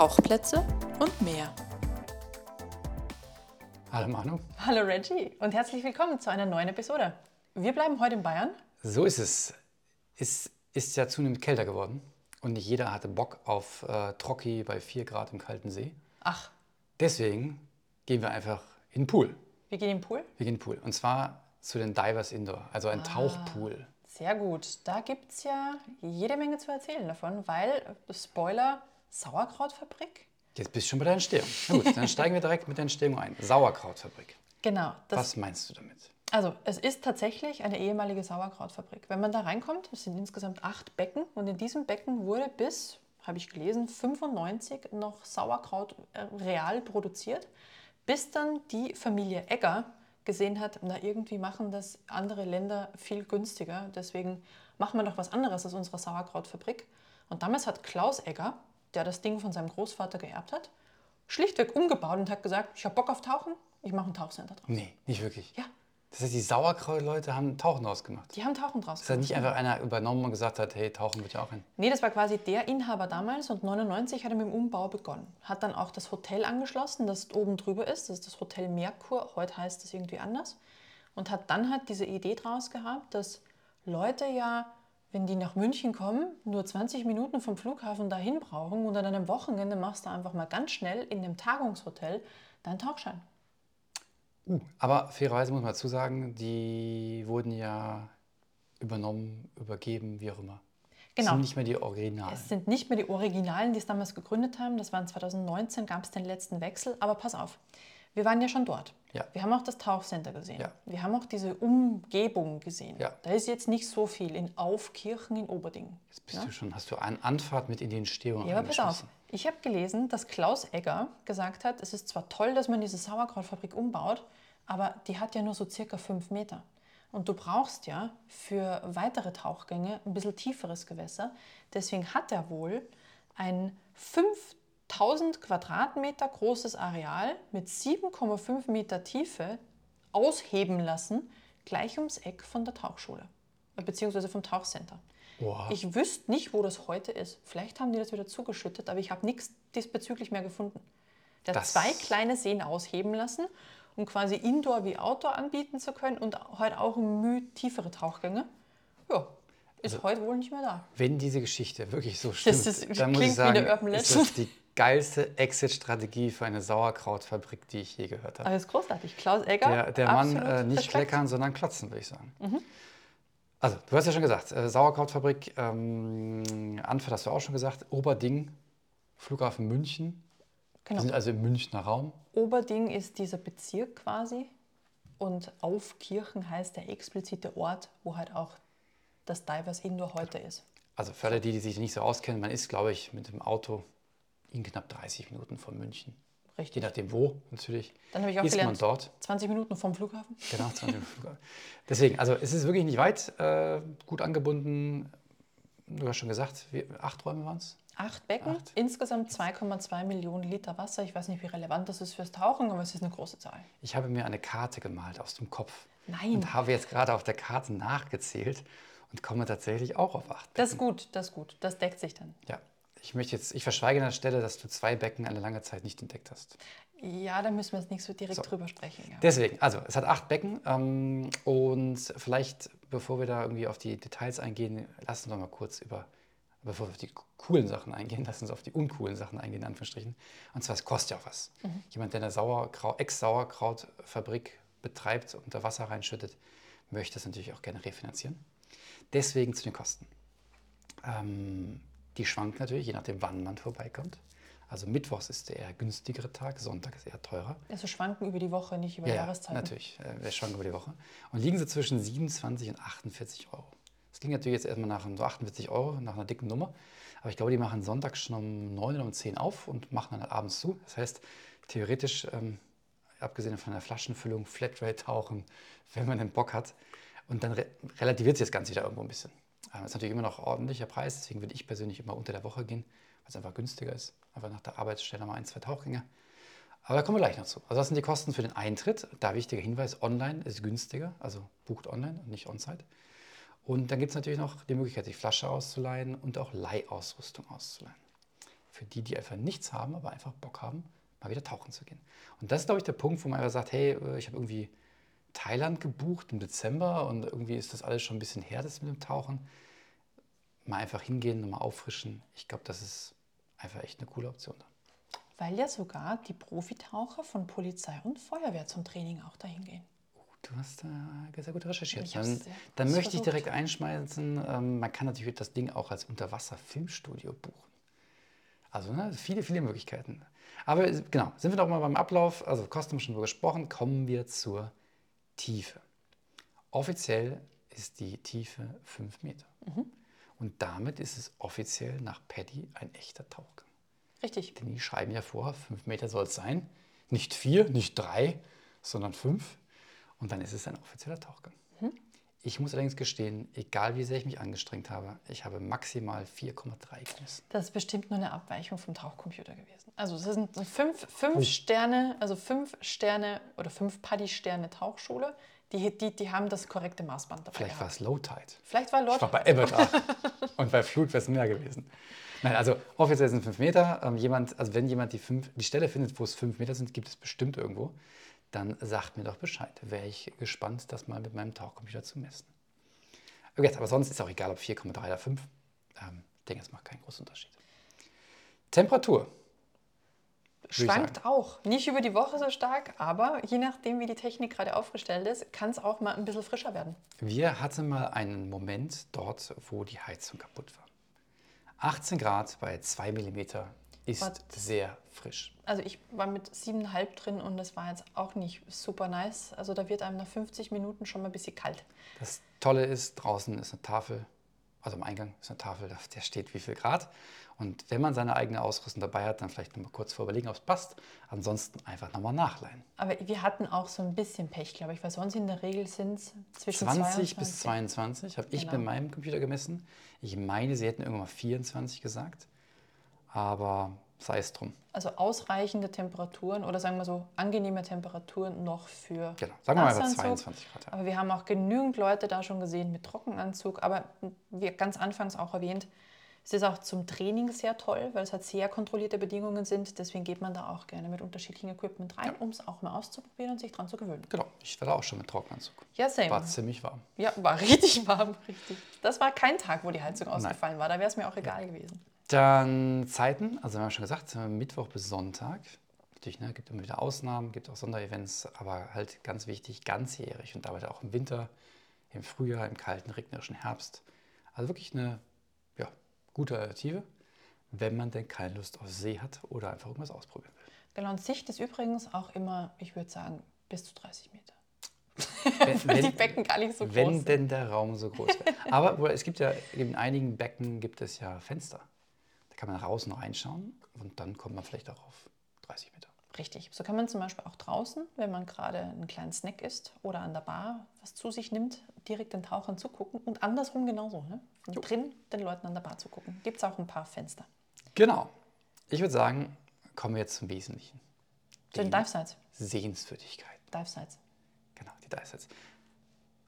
Tauchplätze und mehr. Hallo Manu. Hallo Reggie und herzlich willkommen zu einer neuen Episode. Wir bleiben heute in Bayern. So ist es. Es ist ja zunehmend kälter geworden und nicht jeder hatte Bock auf äh, Trocki bei 4 Grad im kalten See. Ach, Deswegen gehen wir einfach in den Pool. wir gehen in den Pool. Wir gehen in den Pool und zwar zu den Divers Indoor, also ein Tauchpool. Sehr gut. Da gibt es ja jede Menge zu erzählen davon, weil, Spoiler, Sauerkrautfabrik. Jetzt bist du schon bei der Entstehung. Na gut, dann steigen wir direkt mit der Entstehung ein. Sauerkrautfabrik. Genau. Das, Was meinst du damit? Also, es ist tatsächlich eine ehemalige Sauerkrautfabrik. Wenn man da reinkommt, es sind insgesamt acht Becken und in diesem Becken wurde bis, habe ich gelesen, 95 noch Sauerkraut äh, real produziert, bis dann die Familie Egger gesehen hat, na irgendwie machen das andere Länder viel günstiger, deswegen machen wir doch was anderes als unsere Sauerkrautfabrik. Und damals hat Klaus Egger, der das Ding von seinem Großvater geerbt hat, schlichtweg umgebaut und hat gesagt, ich habe Bock auf Tauchen, ich mache ein Tauchcenter draus. Nee, nicht wirklich. Ja, Das heißt, die Sauerkraut-Leute haben Tauchen ausgemacht. die haben Tauchen draus Das hat nicht einfach einer übernommen und gesagt hat, hey, Tauchen wird ja auch hin. Nee, das war quasi der Inhaber damals und 99 hat er mit dem Umbau begonnen. Hat dann auch das Hotel angeschlossen, das oben drüber ist. Das ist das Hotel Merkur. Heute heißt es irgendwie anders. Und hat dann halt diese Idee draus gehabt, dass Leute ja, wenn die nach München kommen, nur 20 Minuten vom Flughafen dahin brauchen und an einem Wochenende machst du einfach mal ganz schnell in einem Tagungshotel deinen Tauchschein. Uh, aber fairerweise muss man dazu sagen, die wurden ja übernommen, übergeben, wie auch immer. Genau. sind nicht mehr die Originalen. Es sind nicht mehr die Originalen, die es damals gegründet haben. Das waren 2019, gab es den letzten Wechsel. Aber pass auf, wir waren ja schon dort. Ja. Wir haben auch das Tauchcenter gesehen. Ja. Wir haben auch diese Umgebung gesehen. Ja. Da ist jetzt nicht so viel in Aufkirchen in Oberding. Jetzt bist du schon, hast du eine Anfahrt mit in die Entstehung Ja, aber pass auf. Ich habe gelesen, dass Klaus Egger gesagt hat, es ist zwar toll, dass man diese Sauerkrautfabrik umbaut, aber die hat ja nur so circa fünf Meter. Und du brauchst ja für weitere Tauchgänge ein bisschen tieferes Gewässer. Deswegen hat er wohl ein 5000 Quadratmeter großes Areal mit 7,5 Meter Tiefe ausheben lassen, gleich ums Eck von der Tauchschule, äh, beziehungsweise vom Tauchcenter. Wow. Ich wüsste nicht, wo das heute ist. Vielleicht haben die das wieder zugeschüttet, aber ich habe nichts diesbezüglich mehr gefunden. Der hat Das- zwei kleine Seen ausheben lassen, um quasi Indoor wie Outdoor anbieten zu können und heute auch ein Mühe tiefere Tauchgänge. Ja, ist Also heute wohl nicht mehr da. Wenn diese Geschichte wirklich so stimmt, ist- dann muss klingt ich sagen, ist das die geilste Exit-Strategie für eine Sauerkrautfabrik, die ich je gehört habe. Ist großartig. Klaus Egger. Der, der Mann äh, nicht Respekt. kleckern, sondern klotzen, würde ich sagen. Also, du hast ja schon gesagt, äh, Sauerkrautfabrik, ähm, Anfahrt hast du auch schon gesagt, Oberding, Flughafen München. Wir Genau. sind also im Münchner Raum. Oberding ist dieser Bezirk quasi und Aufkirchen heißt der explizite Ort, wo halt auch das Divers Indoor heute ist. Also für alle, die, die sich nicht so auskennen, man ist, glaube ich, mit dem Auto in knapp 30 Minuten von München. Je Richtig. nachdem wo, natürlich. Dann habe ich auch ist man gelernt, dort. 20 Minuten vom Flughafen. Genau, 20 Minuten Flughafen. Deswegen, also es ist wirklich nicht weit, äh, gut angebunden. Du hast schon gesagt, wie, acht Räume waren es? Acht Becken, Acht. insgesamt 2,2 Millionen Liter Wasser. Ich weiß nicht, wie relevant das ist fürs Tauchen, aber es ist eine große Zahl. Ich habe mir eine Karte gemalt aus dem Kopf. Nein. Und habe jetzt gerade auf der Karte nachgezählt und komme tatsächlich auch auf acht. Das ist gut, das ist gut. Das deckt sich dann. Ja. Ich möchte jetzt, ich verschweige an der Stelle, dass du zwei Becken eine lange Zeit nicht entdeckt hast. Ja, da müssen wir jetzt nicht so direkt So. drüber sprechen. Ja. Deswegen, also es hat acht Becken ähm, und vielleicht, bevor wir da irgendwie auf die Details eingehen, lass uns doch mal kurz über, bevor wir auf die coolen Sachen eingehen, lass uns auf die uncoolen Sachen eingehen, in Anführungsstrichen. Und zwar, es kostet ja auch was. Jemand, der eine Sauerkrau Ex-Sauerkrautfabrik betreibt und da Wasser reinschüttet, möchte das natürlich auch gerne refinanzieren. Deswegen zu den Kosten. Ähm, die schwanken natürlich, je nachdem, wann man vorbeikommt. Also Mittwochs ist der eher günstigere Tag, Sonntag ist eher teurer. Also schwanken über die Woche, nicht über Ja, ja, Jahreszeiten. natürlich. Äh, Wir schwanken über die Woche. Und liegen sie zwischen 27 und 48 Euro. Das klingt natürlich jetzt erstmal nach so 48 Euro, nach einer dicken Nummer. Aber ich glaube, die machen sonntags schon um 9 oder um 10 auf und machen dann abends zu. Das heißt, theoretisch, ähm, abgesehen von der Flaschenfüllung, Flatrate tauchen, wenn man den Bock hat. Und dann re relativiert sich das Ganze wieder irgendwo ein bisschen. Ähm, Das ist natürlich immer noch ordentlicher Preis, deswegen würde ich persönlich immer unter der Woche gehen, weil es einfach günstiger ist. Einfach nach der Arbeitsstelle mal ein, zwei Tauchgänge. Aber da kommen wir gleich noch zu. Also das sind die Kosten für den Eintritt. Da wichtiger Hinweis, online ist günstiger, also bucht online und nicht on-site. Und dann gibt es natürlich noch die Möglichkeit, die Flasche auszuleihen und auch Leihausrüstung auszuleihen. für die, die einfach nichts haben, aber einfach Bock haben, mal wieder tauchen zu gehen. Und das ist, glaube ich, der Punkt, wo man einfach sagt, hey, äh, ich habe irgendwie Thailand gebucht im Dezember und irgendwie ist das alles schon ein bisschen her, das mit dem Tauchen. Mal einfach hingehen, nochmal auffrischen. Ich glaube, das ist einfach echt eine coole Option. Weil ja sogar die Profitaucher von Polizei und Feuerwehr zum Training auch dahin gehen. Du hast da sehr gut recherchiert. Ich Dann, dann möchte ich direkt versucht. einschmeißen, ähm, man kann natürlich das Ding auch als Unterwasser-Filmstudio buchen. Also ne, viele, viele Möglichkeiten. Aber äh, genau, sind wir doch mal beim Ablauf, also Kosten haben wir schon drüber gesprochen, kommen wir zur Tiefe. Offiziell ist die Tiefe 5 Meter. Und damit ist es offiziell nach Paddy ein echter Tauchgang. Richtig. Denn die schreiben ja vor, 5 Meter soll es sein. Nicht 4, nicht 3, sondern 5. Und dann ist es ein offizieller Tauchgang. Ich muss allerdings gestehen, egal wie sehr ich mich angestrengt habe, ich habe maximal 4,3 gemessen. Das ist bestimmt nur eine Abweichung vom Tauchcomputer gewesen. Also es sind fünf, fünf Sterne, also fünf Sterne oder fünf Paddy-Sterne Tauchschule. Die, die, die haben das korrekte Maßband dabei. Vielleicht war es Low Tide. Vielleicht war Ich Lord. war bei Avatar. Und bei Flut wäre es mehr gewesen. Nein, also offiziell sind 5 Meter. Ähm, jemand, also wenn jemand die, fünf, die Stelle findet, wo es 5 Meter sind, gibt es bestimmt irgendwo, dann sagt mir doch Bescheid. Wäre ich gespannt, das mal mit meinem Tauchcomputer zu messen. Aber, jetzt, aber sonst ist auch egal, ob 4,3 oder 5. Ähm, ich denke, es macht keinen großen Unterschied. Temperatur. Schwankt auch. Nicht über die Woche so stark, aber je nachdem, wie die Technik gerade aufgestellt ist, kann es auch mal ein bisschen frischer werden. Wir hatten mal einen Moment dort, wo die Heizung kaputt war. 18 Grad bei 2 mm ist Warte. sehr frisch. Also ich war mit 7,5 drin und das war jetzt auch nicht super nice. Also da wird einem nach 50 Minuten schon mal ein bisschen kalt. Das Tolle ist, draußen ist eine Tafel, also am Eingang ist eine Tafel, der steht wie viel Grad. Und wenn man seine eigene Ausrüstung dabei hat, dann vielleicht noch mal kurz vorüberlegen, ob es passt. Ansonsten einfach nochmal nachleihen. Aber wir hatten auch so ein bisschen Pech, glaube ich, weil sonst in der Regel sind es zwischen 20 bis 22. 22 habe ich Genau. bei meinem Computer gemessen. Ich meine, sie hätten irgendwann mal 24 gesagt. Aber sei es drum. Also ausreichende Temperaturen oder sagen wir so angenehme Temperaturen noch für Genau. Sagen wir mal einfach Nassanzug. 22 Grad. Ja. Aber wir haben auch genügend Leute da schon gesehen mit Trockenanzug. Aber wie ganz anfangs auch erwähnt, es ist auch zum Training sehr toll, weil es halt sehr kontrollierte Bedingungen sind. Deswegen geht man da auch gerne mit unterschiedlichen Equipment rein, um es auch mal auszuprobieren und sich dran zu gewöhnen. Genau. Ich war da auch schon mit Trockenanzug. Ja, same. War ziemlich warm. Ja, war richtig warm, richtig. Das war kein Tag, wo die Heizung ausgefallen war. Da wäre es mir auch egal gewesen. Dann Zeiten, also wir haben schon gesagt, Mittwoch bis Sonntag. Natürlich, ne, gibt immer wieder Ausnahmen, gibt auch Sonderevents, aber halt ganz wichtig, ganzjährig und dabei auch im Winter, im Frühjahr, im kalten, regnerischen Herbst. Also wirklich eine ja, gute Alternative, wenn man denn keine Lust auf See hat oder einfach irgendwas ausprobieren will. Genau, und Sicht ist übrigens auch immer, ich würde sagen, bis zu 30 Meter. Wenn, Weil die Becken gar nicht so groß wenn sind. denn der Raum so groß wäre. Aber es gibt ja in einigen Becken gibt es ja Fenster. Kann man raus und reinschauen und dann kommt man vielleicht auch auf 30 Meter. Richtig. So kann man zum Beispiel auch draußen, wenn man gerade einen kleinen Snack isst oder an der Bar was zu sich nimmt, direkt den Tauchern zugucken und andersrum genauso. Ne? Drin den Leuten an der Bar zugucken. Gibt es auch ein paar Fenster. Genau. Ich würde sagen, kommen wir jetzt zum Wesentlichen. Zu den Die Dive Sites. Sehenswürdigkeiten. Dive Sites. Genau, die Dive Sets.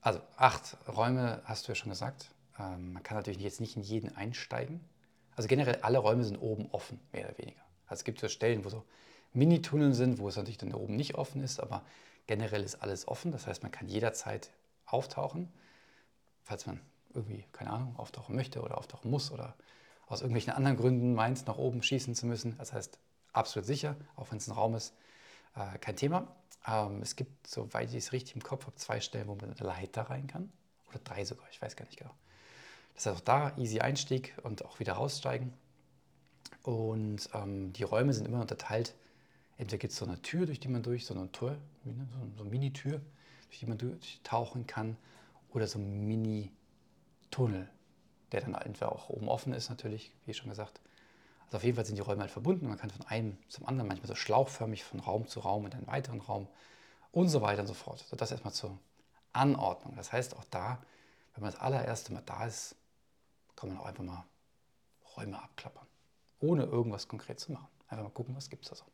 Also acht Räume hast du ja schon gesagt. Ähm, man kann natürlich jetzt nicht in jeden einsteigen. Also generell alle Räume sind oben offen, mehr oder weniger. Also es gibt so Stellen, wo so Mini-Tunnel sind, wo es natürlich dann oben nicht offen ist, aber generell ist alles offen. Das heißt, man kann jederzeit auftauchen, falls man irgendwie, keine Ahnung, auftauchen möchte oder auftauchen muss oder aus irgendwelchen anderen Gründen meint, nach oben schießen zu müssen. Das heißt, absolut sicher, auch wenn es ein Raum ist, äh, kein Thema. Ähm, es gibt, soweit ich es richtig im Kopf habe, zwei Stellen, wo man mit einer Leiter rein kann. Oder drei sogar, ich weiß gar nicht genau. Das heißt auch da easy Einstieg und auch wieder raussteigen. Und ähm, die Räume sind immer unterteilt. Entweder gibt es so eine Tür, durch die man durch, so eine Tür, ne, so, eine Mini-Tür, durch die man durchtauchen kann. Oder so ein Mini-Tunnel, der dann entweder auch oben offen ist, natürlich, wie schon gesagt. Also auf jeden Fall sind die Räume halt verbunden. Man kann von einem zum anderen, manchmal so schlauchförmig von Raum zu Raum in einen weiteren Raum und so weiter und so fort. So, das erstmal zur Anordnung. Das heißt, auch da, wenn man das allererste Mal da ist, kann man auch einfach mal Räume abklappern. Ohne irgendwas konkret zu machen. Einfach mal gucken, was gibt es da so.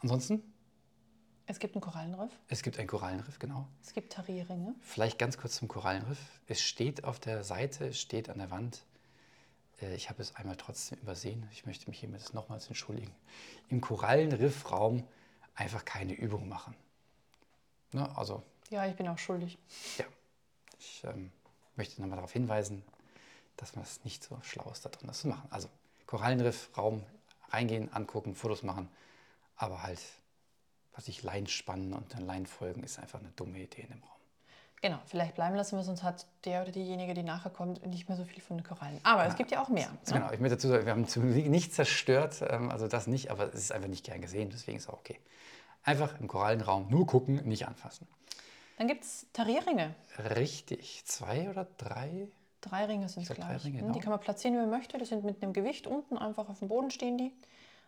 Ansonsten, Es gibt einen Korallenriff. es gibt ein Korallenriff, genau. Es gibt Tarierringe. Vielleicht ganz kurz zum Korallenriff. Es steht auf der Seite, es steht an der Wand, äh, ich habe es einmal trotzdem übersehen. Ich möchte mich hiermit nochmals entschuldigen. Im Korallenriffraum einfach keine Übung machen. Ne? Also, Ja, ich bin auch schuldig. ja, ich ähm, möchte nochmal darauf hinweisen, dass man es nicht so schlau ist, da drin das zu machen. Also, Korallenriffraum reingehen, angucken, Fotos machen, aber halt, was ich Leinen spannen und dann Leinen folgen, ist einfach eine dumme Idee in dem Raum. Genau, vielleicht bleiben lassen wir, sonst hat der oder diejenige, die nachher kommt, nicht mehr so viel von den Korallen. Aber es gibt ja auch mehr. Ne? Genau, ich möchte dazu sagen, wir haben nichts zerstört, ähm, also das nicht, aber es ist einfach nicht gern gesehen, deswegen ist auch okay. Einfach im Korallenraum nur gucken, nicht anfassen. Dann gibt es Tarierringe. Richtig, zwei oder drei? Drei Ringe sind es, glaub, glaube drei ich. Ringe, Hm, genau. Die kann man platzieren, wie man möchte. Die sind mit einem Gewicht unten einfach auf dem Boden stehen die.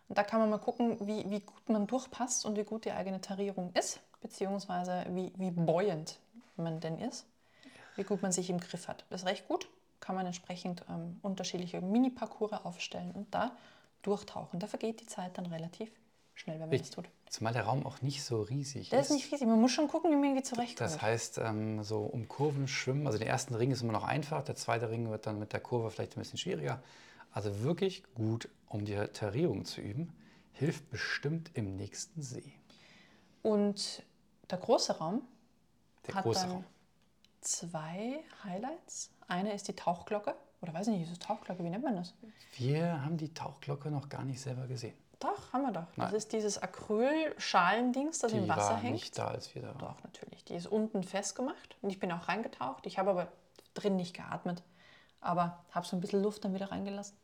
Und da kann man mal gucken, wie, wie gut man durchpasst und wie gut die eigene Tarierung ist, beziehungsweise wie, wie buoyant man denn ist, wie gut man sich im Griff hat. Das ist recht gut. Kann man entsprechend ähm, unterschiedliche Mini-Parcours aufstellen und da durchtauchen. Da vergeht die Zeit dann relativ schnell, wenn man das tut. Zumal der Raum auch nicht so riesig Der ist nicht riesig. Man muss schon gucken, wie man irgendwie zurechtkommt. Das heißt, ähm, so um Kurven schwimmen, also der erste Ring ist immer noch einfach, der zweite Ring wird dann mit der Kurve vielleicht ein bisschen schwieriger. Also wirklich gut, um die Tarierung zu üben, hilft bestimmt im nächsten See. Und der große Raum Der hat große dann Raum. zwei Highlights. Eine ist die Tauchglocke. Oder weiß ich nicht, ist es Tauchglocke? Wie nennt man das? Wir haben die Tauchglocke noch gar nicht selber gesehen. Doch, haben wir doch. Das Nein. ist dieses Acrylschalendings, das Die im Wasser war hängt. nicht da, als wir da waren. Doch, natürlich. Die ist unten festgemacht. Und ich bin auch reingetaucht. Ich habe aber drin nicht geatmet. Aber habe so ein bisschen Luft dann wieder reingelassen.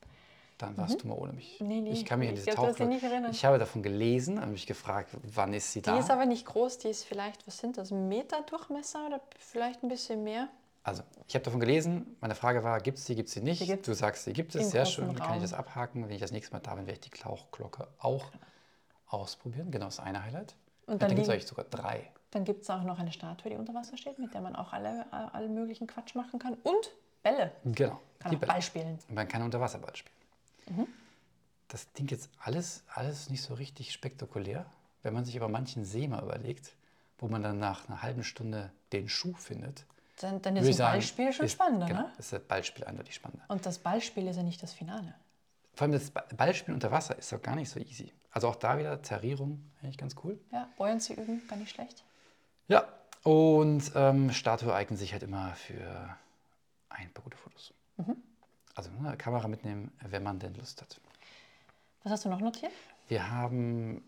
Dann warst du mal ohne mich. Mhm. Nee, nee, ich kann mich an ich diese glaub, hast dich Tauchglocke. nicht erinnert. Ich habe davon gelesen, habe mich gefragt, wann ist sie Die da? ist aber nicht groß. Die ist vielleicht, was sind das, ein Meter Durchmesser oder vielleicht ein bisschen mehr. Also, ich habe davon gelesen. Meine Frage war, gibt es die, gibt es sie nicht? Die gibt's du sagst, die gibt es. im Sehr schön. Dann kann ich Raum. das abhaken. Wenn ich das nächste Mal da bin, werde ich die Tauchglocke auch ausprobieren. Genau, das eine Highlight. Und Und dann dann gibt es eigentlich sogar drei. Dann gibt es auch noch eine Statue, die unter Wasser steht, mit der man auch alle, äh, allen möglichen Quatsch machen kann. Und Bälle. Genau. Kann die Bälle. Ball spielen. Und man kann Unterwasserball spielen. Mhm. Das klingt jetzt alles, alles nicht so richtig spektakulär. Wenn man sich aber manchen See mal überlegt, wo man dann nach einer halben Stunde den Schuh findet, Dann, dann ist ein sagen, Ballspiel schon ist, spannender, genau, ne? ist das Ballspiel eindeutig spannender. Und das Ballspiel ist ja nicht das Finale. Vor allem das Ba- Ballspiel unter Wasser ist doch gar nicht so easy. Also auch da wieder Tarierung, eigentlich ganz cool. Ja, Buoyancy üben, gar nicht schlecht. Ja, und ähm, Statue eignen sich halt immer für ein paar gute Fotos. Mhm. Also ne, Kamera mitnehmen, wenn man denn Lust hat. Was hast du noch notiert? Wir haben,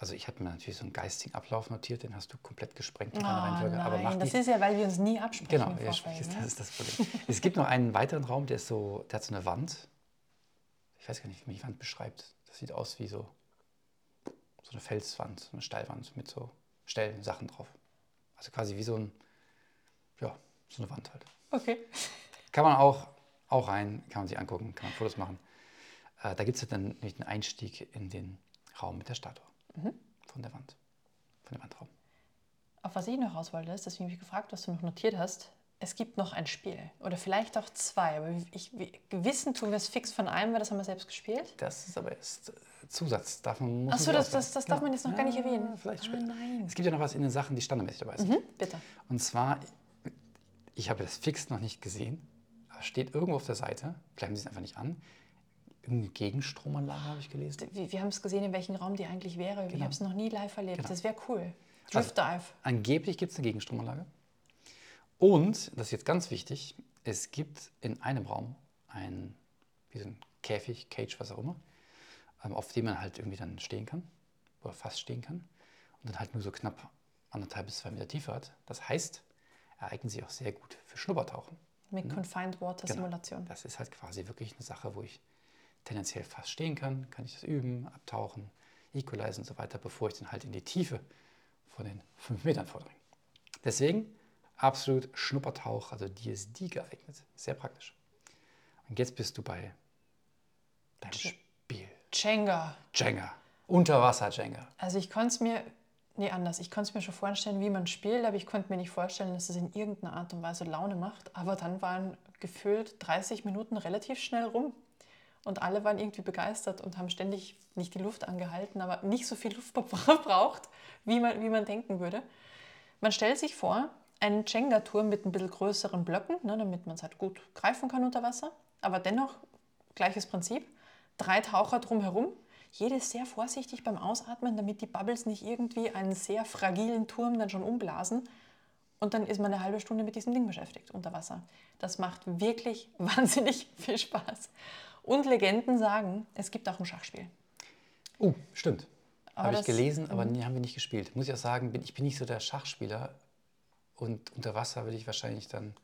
also ich habe mir natürlich so einen geistigen Ablauf notiert, den hast du komplett gesprengt in deiner Ah, Reihenfolge, aber nein, macht das nichts. ist ja, weil wir uns nie absprechen Genau, ja, Vorfeld. das Ne? ist das Problem. es gibt noch einen weiteren Raum, der ist so, der hat so eine Wand. Ich weiß gar nicht, wie man die Wand beschreibt. Das sieht aus wie so, so eine Felswand, so eine Steilwand mit so Stellen, Sachen drauf. Also quasi wie so ein, ja, so eine Wand halt. Okay. Kann man auch, auch rein, kann man sich angucken, kann man Fotos machen. Äh, da gibt es dann nämlich einen Einstieg in den Raum mit der Statue. Mhm. Von der Wand. Von dem Wandraum. Auf was ich noch raus wollte, ist, deswegen habe ich gefragt, was du noch notiert hast. Es gibt noch ein Spiel. Oder vielleicht auch zwei. Aber ich, wir- wissen tun wir es fix von einem, weil das haben wir selbst gespielt. Das ist aber erst äh, Zusatz. Davon muss Ach so, das, das, das darf man jetzt noch gar nicht Ja, erwähnen. Vielleicht ah, später. nein. Es gibt ja noch was in den Sachen, die standardmäßig dabei sind. Mhm, bitte. Und zwar, ich habe das fix noch nicht gesehen, steht irgendwo auf der Seite, bleiben Sie es einfach nicht an. Irgendeine Gegenstromanlage habe ich gelesen. Wir, wir haben es gesehen, in welchem Raum die eigentlich wäre. Ich Genau. habe es noch nie live erlebt. Genau. Das wäre cool. Also- Drift Dive. Angeblich gibt es eine Gegenstromanlage. Und, das ist jetzt ganz wichtig, es gibt in einem Raum ein, wie so ein Käfig, Cage, was auch immer, ähm, auf dem man halt irgendwie dann stehen kann oder fast stehen kann und dann halt nur so knapp anderthalb bis zwei Meter Tiefe hat. Das heißt, er eignet sich auch sehr gut für Schnuppertauchen. Mit Confined Water Genau. Simulation. Das ist halt quasi wirklich eine Sache, wo ich tendenziell fast stehen kann, kann ich das üben, abtauchen, equalizen und so weiter, bevor ich dann halt in die Tiefe von den fünf Metern vordringe. Deswegen absolut Schnuppertauch, also DSD geeignet. Sehr praktisch. Und jetzt bist du bei deinem Spiel. Jenga. Jenga. Unterwasser-Jenga. Also ich konnte es mir, nee anders, ich konnte es mir schon vorstellen, wie man spielt, aber ich konnte mir nicht vorstellen, dass es in irgendeiner Art und Weise Laune macht. Aber dann waren gefühlt 30 Minuten relativ schnell rum. Und alle waren irgendwie begeistert und haben ständig nicht die Luft angehalten, aber nicht so viel Luft verbraucht, wie man, wie man denken würde. Man stellt sich vor, einen Jenga-Turm mit ein bisschen größeren Blöcken, ne, damit man es halt gut greifen kann unter Wasser, aber dennoch gleiches Prinzip. Drei Taucher drumherum, jedes sehr vorsichtig beim Ausatmen, damit die Bubbles nicht irgendwie einen sehr fragilen Turm dann schon umblasen. Und dann ist man eine halbe Stunde mit diesem Ding beschäftigt unter Wasser. Das macht wirklich wahnsinnig viel Spaß. Und Legenden sagen, es gibt auch ein Schachspiel. Oh, stimmt. Aber Habe ich gelesen, aber nie, haben wir nicht gespielt. Muss ich auch sagen, bin, ich bin nicht so der Schachspieler. Und unter Wasser würde ich wahrscheinlich dann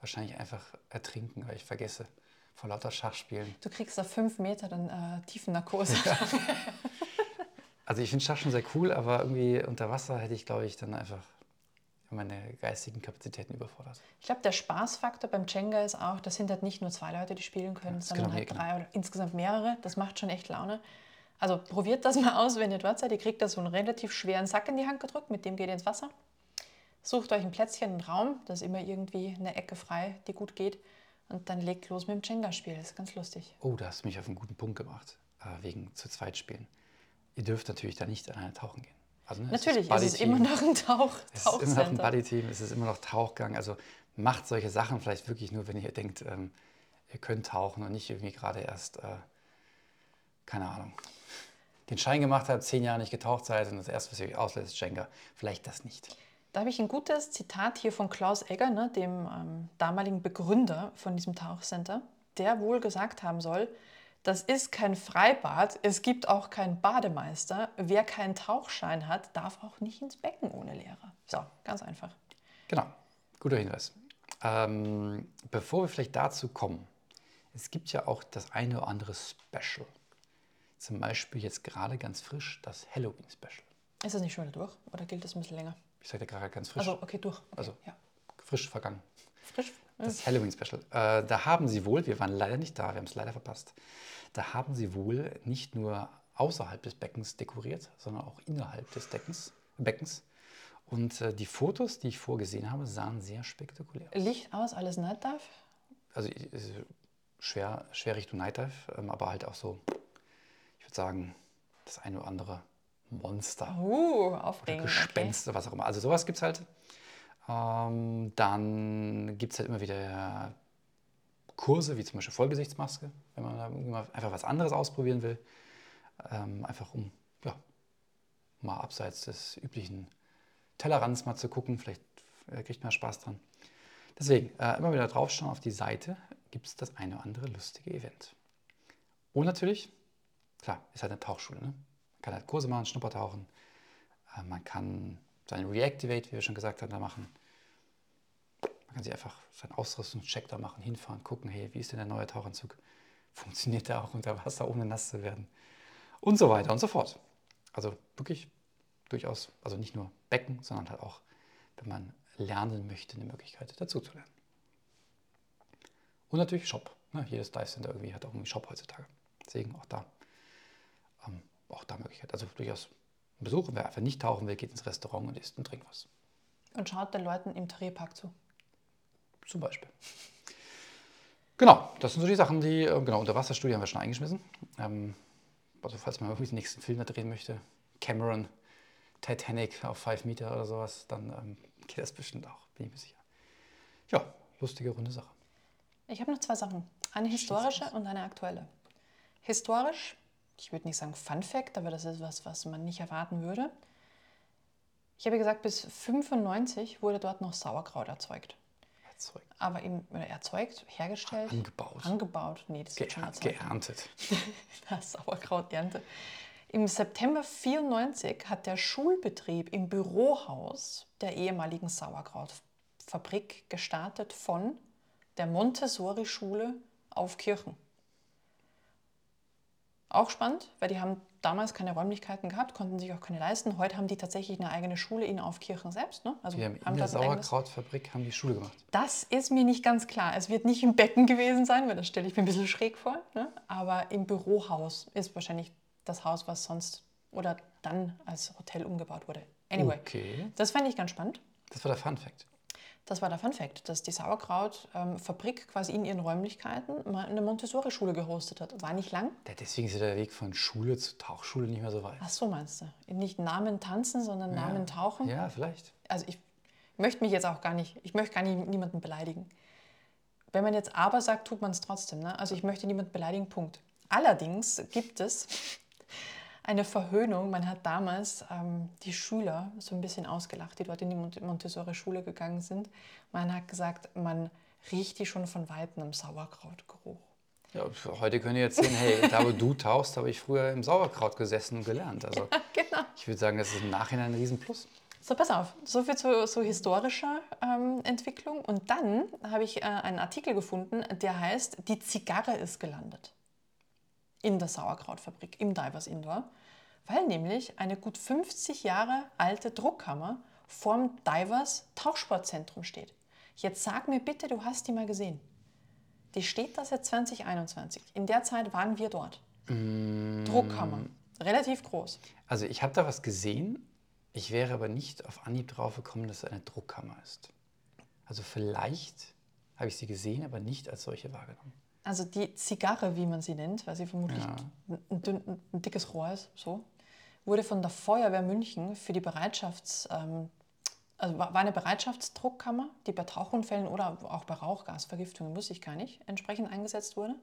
wahrscheinlich einfach ertrinken, weil ich vergesse vor lauter Schachspielen. Du kriegst auf fünf Meter dann äh, Tiefennarkose. Also ich finde Schach schon sehr cool, aber irgendwie unter Wasser hätte ich, glaube ich, dann einfach meine geistigen Kapazitäten überfordert. Ich glaube, der Spaßfaktor beim Jenga ist auch, das sind halt nicht nur zwei Leute, die spielen können, das sondern genau, halt drei oder insgesamt mehrere. Das macht schon echt Laune. Also probiert das mal aus, wenn ihr dort seid. Ihr kriegt da so einen relativ schweren Sack in die Hand gedrückt, mit dem geht ihr ins Wasser. Sucht euch ein Plätzchen, einen Raum, da ist immer irgendwie eine Ecke frei, die gut geht. Und dann legt los mit dem Jenga-Spiel. Das ist ganz lustig. Oh, da hast du mich auf einen guten Punkt gebracht, äh, wegen zu zweit spielen. Ihr dürft natürlich da nicht alleine tauchen gehen. Also, ne, Natürlich ist es immer noch ein Tauch Es ist immer noch ein. Buddy-Team, es ist immer noch Tauchgang. Also macht solche Sachen vielleicht wirklich nur, wenn ihr denkt, ähm, ihr könnt tauchen und nicht irgendwie gerade erst, äh, keine Ahnung, den Schein gemacht habt, zehn Jahre nicht getaucht seid und das erste, was ihr euch auslässt, ist Jenga. Vielleicht das nicht. Da habe ich ein gutes Zitat hier von Klaus Egger, ne, dem ähm, damaligen Begründer von diesem Tauchcenter, der wohl gesagt haben soll, das ist kein Freibad, es gibt auch keinen Bademeister. Wer keinen Tauchschein hat, darf auch nicht ins Becken ohne Lehrer. So, ganz einfach. Genau, guter Hinweis. Ähm, bevor wir vielleicht dazu kommen, es gibt ja auch das eine oder andere Special. Zum Beispiel jetzt gerade ganz frisch das Halloween-Special. Ist das nicht schon wieder durch oder gilt das ein bisschen länger? Ich sage gerade ganz frisch, Also, okay, durch. Okay, Also- ja. frisch vergangen. Frisch. Das Halloween-Special. Äh, da haben sie wohl, wir waren leider nicht da, wir haben es leider verpasst, da haben sie wohl nicht nur außerhalb des Beckens dekoriert, sondern auch innerhalb des Deckens, Beckens. Und äh, die Fotos, die ich vorgesehen habe, sahen sehr spektakulär aus. Licht aus, alles Night Dive. Also äh, schwer, schwer Richtung Night Dive, ähm, aber halt auch so, ich würde sagen, das eine oder andere Monster. Uh, oder aufregend. Okay. Gespenster, was auch immer. Also sowas gibt es halt. Ähm, dann gibt es halt immer wieder Kurse, wie zum Beispiel Vollgesichtsmaske, wenn man einfach was anderes ausprobieren will. Ähm, einfach um, ja, mal abseits des üblichen Tellerrands mal zu gucken. Vielleicht äh, kriegt man Spaß dran. Deswegen, äh, immer wieder draufschauen auf die Seite, gibt es das eine oder andere lustige Event. Und natürlich, klar, ist halt eine Tauchschule. Ne? Man kann halt Kurse machen, Schnuppertauchen. Äh, man kann seinen Reactivate, wie wir schon gesagt haben, da machen. Man kann sich einfach seinen Ausrüstungscheck da machen, hinfahren, gucken, hey, wie ist denn der neue Tauchanzug? Funktioniert der auch unter Wasser, ohne nass zu werden? Und so weiter und so fort. Also wirklich durchaus, also nicht nur Becken, sondern halt auch, wenn man lernen möchte, eine Möglichkeit dazu zu lernen. Und natürlich Shop. Ne? Jedes Dive Center irgendwie hat auch einen Shop heutzutage. Deswegen auch da, ähm, auch da Möglichkeit. Also durchaus ein Besuch. Und wer einfach nicht tauchen will, geht ins Restaurant und isst und trinkt was. Und schaut den Leuten im Tarierpark zu. Zum Beispiel. Genau, das sind so die Sachen, die, äh, genau, Unterwasserstudie haben wir schon eingeschmissen. Ähm, also falls man irgendwie den nächsten Film da drehen möchte, Cameron, Titanic auf 5 Meter oder sowas, dann ähm, geht das bestimmt auch, bin ich mir sicher. Ja, lustige, runde Sache. Ich habe noch zwei Sachen. Eine historische und eine aktuelle. Historisch, ich würde nicht sagen Fun Fact, aber das ist was, was man nicht erwarten würde. Ich habe gesagt, bis 95 wurde dort noch Sauerkraut erzeugt. Erzeugt, Aber oder erzeugt, hergestellt, angebaut, angebaut. Nee, das wird schon erzeugt. geerntet. Sauerkrauternte. Im September 94 hat der Schulbetrieb im Bürohaus der ehemaligen Sauerkrautfabrik gestartet von der Montessori-Schule auf Kirchen. Auch spannend, weil die haben damals keine Räumlichkeiten gehabt, konnten sich auch keine leisten. Heute haben die tatsächlich eine eigene Schule in Aufkirchen selbst. Ne? Also Wir haben in haben der ein eigenes- Sauerkrautfabrik haben die Schule gemacht. das ist mir nicht ganz klar. Es wird nicht im Becken gewesen sein, weil das stelle ich mir ein bisschen schräg vor. Ne? Aber im Bürohaus ist wahrscheinlich das Haus, was sonst oder dann als Hotel umgebaut wurde. Anyway, Okay, das fand ich ganz spannend. das war der Fun Fact. Das war der Fun Fact, dass die Sauerkraut-Fabrik quasi in ihren Räumlichkeiten mal eine Montessori-Schule gehostet hat. War nicht lang. Ja, deswegen ist ja der Weg von Schule zu Tauchschule nicht mehr so weit. Ach so meinst du. Nicht Namen tanzen, sondern Namen tauchen. Ja, vielleicht. also ich möchte mich jetzt auch gar nicht, ich möchte gar nicht niemanden beleidigen. Wenn man jetzt aber sagt, tut man es trotzdem. Ne? Also ich möchte niemand beleidigen, Punkt. Allerdings gibt es eine Verhöhnung. Man hat damals ähm, die Schüler so ein bisschen ausgelacht, die dort in die Montessori-Schule gegangen sind. Man hat gesagt, man riecht die schon von Weitem im Sauerkrautgeruch. Ja, heute könnt ihr jetzt sehen, hey, da wo du tauchst, habe ich früher im Sauerkraut gesessen und gelernt. Also ja, genau. ich würde sagen, das ist im Nachhinein ein Riesenplus. So, pass auf, so viel zu, zu historischer ähm, Entwicklung. Und dann habe ich äh, einen Artikel gefunden, der heißt, die Zigarre ist gelandet in der Sauerkrautfabrik, im Divers Indoor, weil nämlich eine gut 50 Jahre alte Druckkammer vorm Divers Tauchsportzentrum steht. Jetzt sag mir bitte, du hast die mal gesehen. Die steht da seit 2021. In der Zeit waren wir dort. Mm. Druckkammer. Relativ groß. Also ich habe da was gesehen, ich wäre aber nicht auf Anhieb drauf gekommen, dass es eine Druckkammer ist. Also vielleicht habe ich sie gesehen, aber nicht als solche wahrgenommen. Also die Zigarre, wie man sie nennt, weil sie vermutlich ja. ein, dünn, ein, dickes Rohr ist, so, wurde von der Feuerwehr München für die Bereitschafts... Ähm, also war eine Bereitschaftsdruckkammer, die bei Tauchunfällen oder auch bei Rauchgasvergiftungen, wusste ich gar nicht, entsprechend eingesetzt wurde.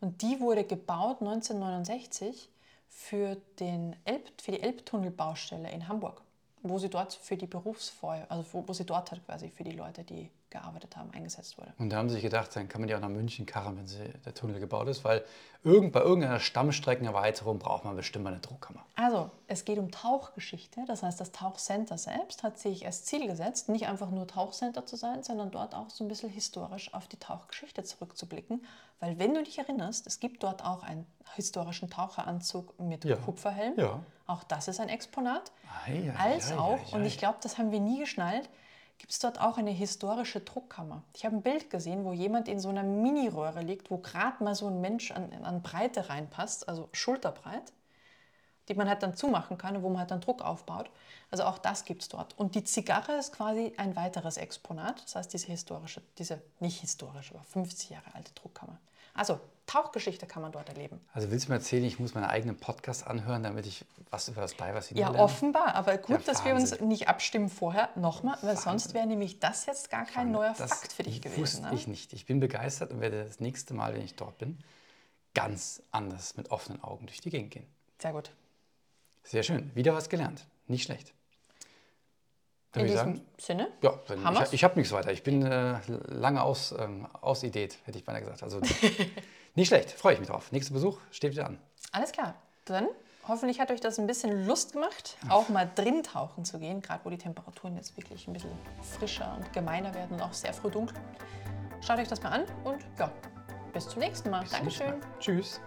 Und die wurde gebaut 1969 für, den Elb, für die Elbtunnelbaustelle in Hamburg, wo sie dort für die Berufsfeuer, also wo, wo sie dort halt quasi für die Leute, die gearbeitet haben, eingesetzt wurde. Und da haben sie sich gedacht, dann kann man ja auch nach München karren, wenn sie, der Tunnel gebaut ist, weil irgend, bei irgendeiner Stammstreckenerweiterung braucht man bestimmt mal eine Druckkammer. Also, es geht um Tauchgeschichte. Das heißt, das Tauchcenter selbst hat sich als Ziel gesetzt, nicht einfach nur Tauchcenter zu sein, sondern dort auch so ein bisschen historisch auf die Tauchgeschichte zurückzublicken. Weil, wenn du dich erinnerst, es gibt dort auch einen historischen Taucheranzug mit ja. Kupferhelm. Ja. Auch das ist ein Exponat. Ei, ei, als ei, auch, und ich glaube, das haben wir nie geschnallt, gibt es dort auch eine historische Druckkammer. Ich habe ein Bild gesehen, wo jemand in so einer Mini-Röhre liegt, wo gerade mal so ein Mensch an, an Breite reinpasst, also schulterbreit, die man halt dann zumachen kann und wo man halt dann Druck aufbaut. Also auch das gibt es dort. Und die Zigarre ist quasi ein weiteres Exponat, das heißt diese historische, diese nicht historische, aber 50 Jahre alte Druckkammer. Also Tauchgeschichte kann man dort erleben. Also willst du mir erzählen, ich muss meinen eigenen Podcast anhören, damit ich was über das bei was Ja, offenbar. Aber gut, ja, dass wir uns nicht abstimmen vorher nochmal, weil Wahnsinn. sonst wäre nämlich das jetzt gar kein Wahnsinn. neuer das Fakt für dich gewesen. Wusste ne? ich nicht. Ich bin begeistert und werde das nächste Mal, wenn ich dort bin, ganz anders mit offenen Augen durch die Gegend gehen. Sehr gut. Sehr schön. Wieder was gelernt. Nicht schlecht. Darf In diesem sagen? Sinne? Ja, ich, ich habe nichts weiter. Ich bin äh, lange aus, ähm, ausidät, hätte ich beinahe gesagt. Also Nicht schlecht, freue ich mich drauf. Nächster Besuch steht wieder an. Alles klar. Dann hoffentlich hat euch das ein bisschen Lust gemacht, auch mal drin tauchen zu gehen, gerade wo die Temperaturen jetzt wirklich ein bisschen frischer und gemeiner werden und auch sehr früh dunkel. Schaut euch das mal an und ja, bis zum nächsten Mal. Bis Dankeschön. Tschüss.